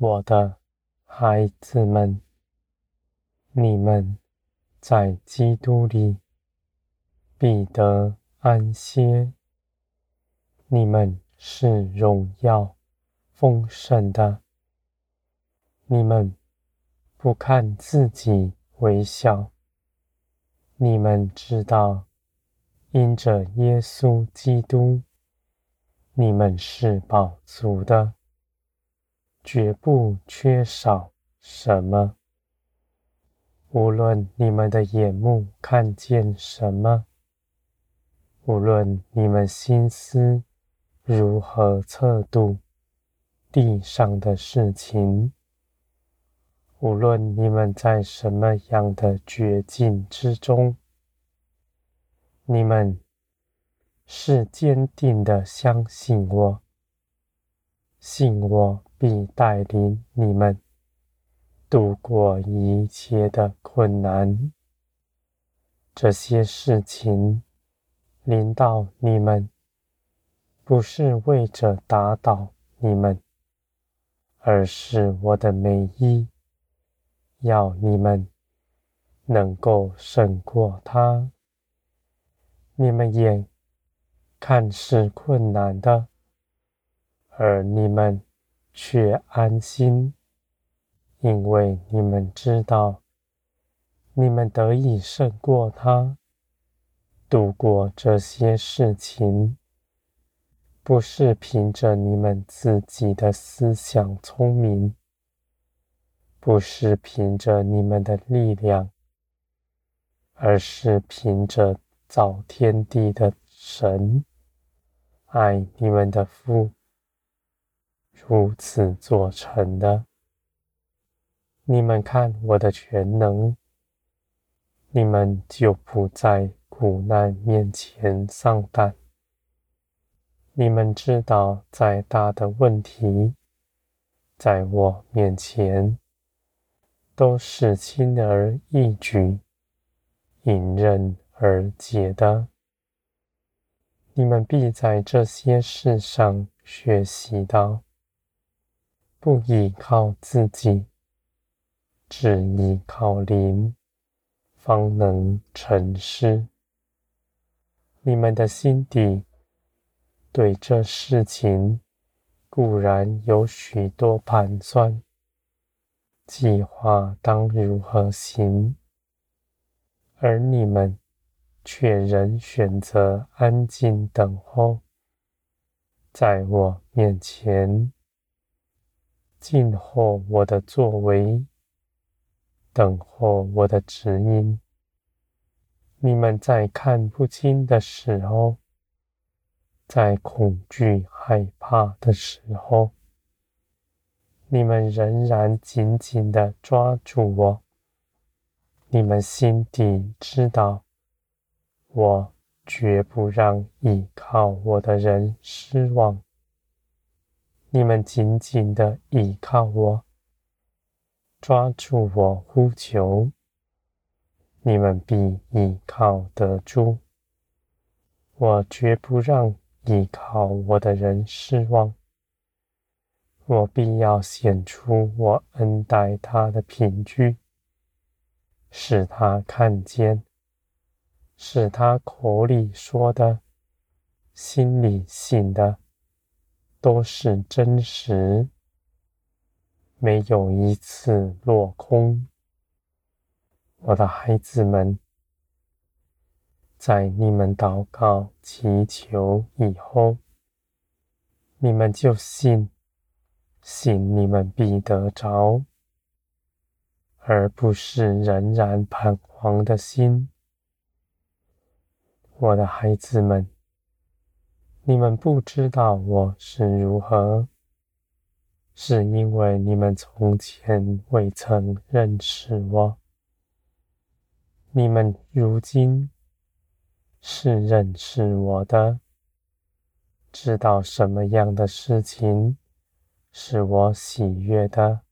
我的孩子们，你们在基督里必得安歇。你们是荣耀丰盛的。你们不看自己为小。你们知道，因着耶稣基督，你们是饱足的，绝不缺少什么。无论你们的眼目看见什么，无论你们心思如何测度地上的事情，无论你们在什么样的绝境之中，你们是坚定的相信我，信我必带领你们度过一切的困难。这些事情临到你们。不是为着打倒你们，而是我的美意，要你们能够胜过它。你们也看是困难的，而你们却安心，因为你们知道，你们得以胜过他，度过这些事情。不是凭着你们自己的思想聪明，不是凭着你们的力量，而是凭着造天地的神爱你们的父如此做成的。你们看我的全能，你们就不在苦难面前丧胆。你们知道，再大的问题，在我面前都是轻而易举、迎刃而解的。你们必在这些事上学习到，不依靠自己，只依靠灵，方能成事。你们的心底。对这事情固然有许多盘算，计划当如何行，而你们却仍选择安静等候，在我面前静候我的作为，等候我的指引。你们在看不清的时候，在恐惧、害怕的时候，你们仍然紧紧地抓住我。你们心底知道，我绝不让依靠我的人失望。你们紧紧地依靠我，抓住我呼求，你们必依靠得住。我绝不让。依靠我的人失望，我必要显出我恩待他的凭据，使他看见，使他口里说的、心里信的，都是真实，没有一次落空。我的孩子们。在你们祷告祈求以后，你们就信，信你们必得着，而不是仍然彷徨的心。我的孩子们，你们不知道我是如何，是因为你们从前未曾认识我。你们如今。是认识我的，知道什么样的事情是我喜悦的，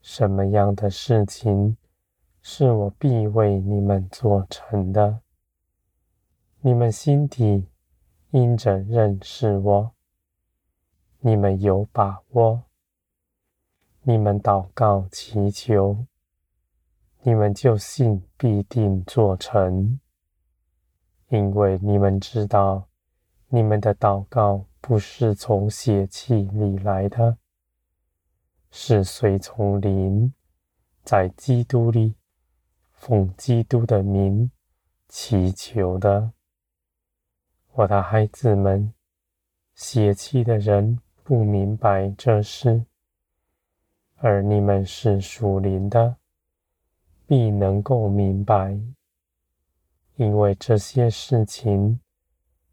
什么样的事情是我必为你们做成的。你们心底因着认识我，你们有把握，你们祷告祈求，你们就信必定做成，因为你们知道，你们的祷告不是从血气里来的，是随从灵，在基督里奉基督的名祈求的。我的孩子们，血气的人不明白这事，而你们是属灵的，必能够明白，因为这些事情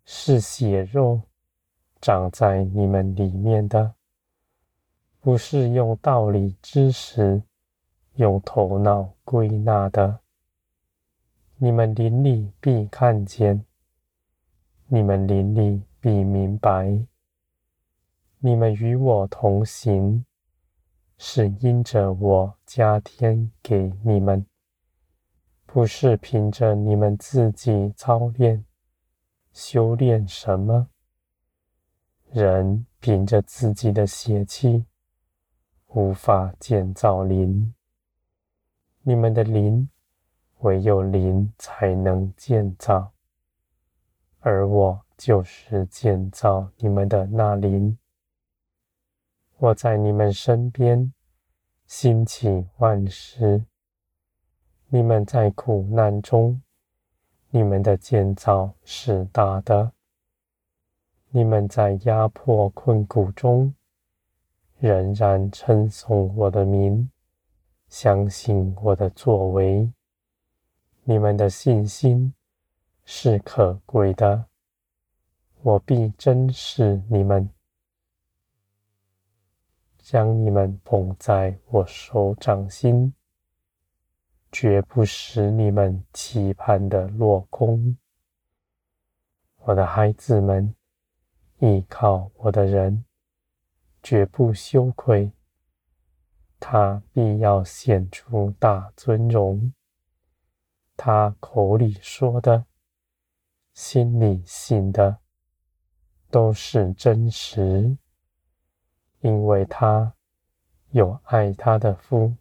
是血肉长在你们里面的，不是用道理知识、用头脑归纳的。你们灵里必看见。你们灵里必明白，你们与我同行，是因着我加添给你们，不是凭着你们自己操练、修炼什么。人凭着自己的血气，无法建造灵。你们的灵，唯有灵才能建造。而我就是建造你们的那灵。我在你们身边兴起万事。你们在苦难中，你们的建造是大的；你们在压迫困苦中，仍然称颂我的名，相信我的作为。你们的信心。是可贵的，我必珍视你们，将你们捧在我手掌心，绝不使你们期盼的落空。我的孩子们，依靠我的人，绝不羞愧，他必要显出大尊荣。他口里说的。心里信的都是真实，因为他有爱他的夫，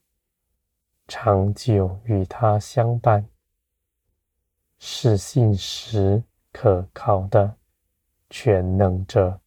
长久与他相伴，是信实可靠的全能者。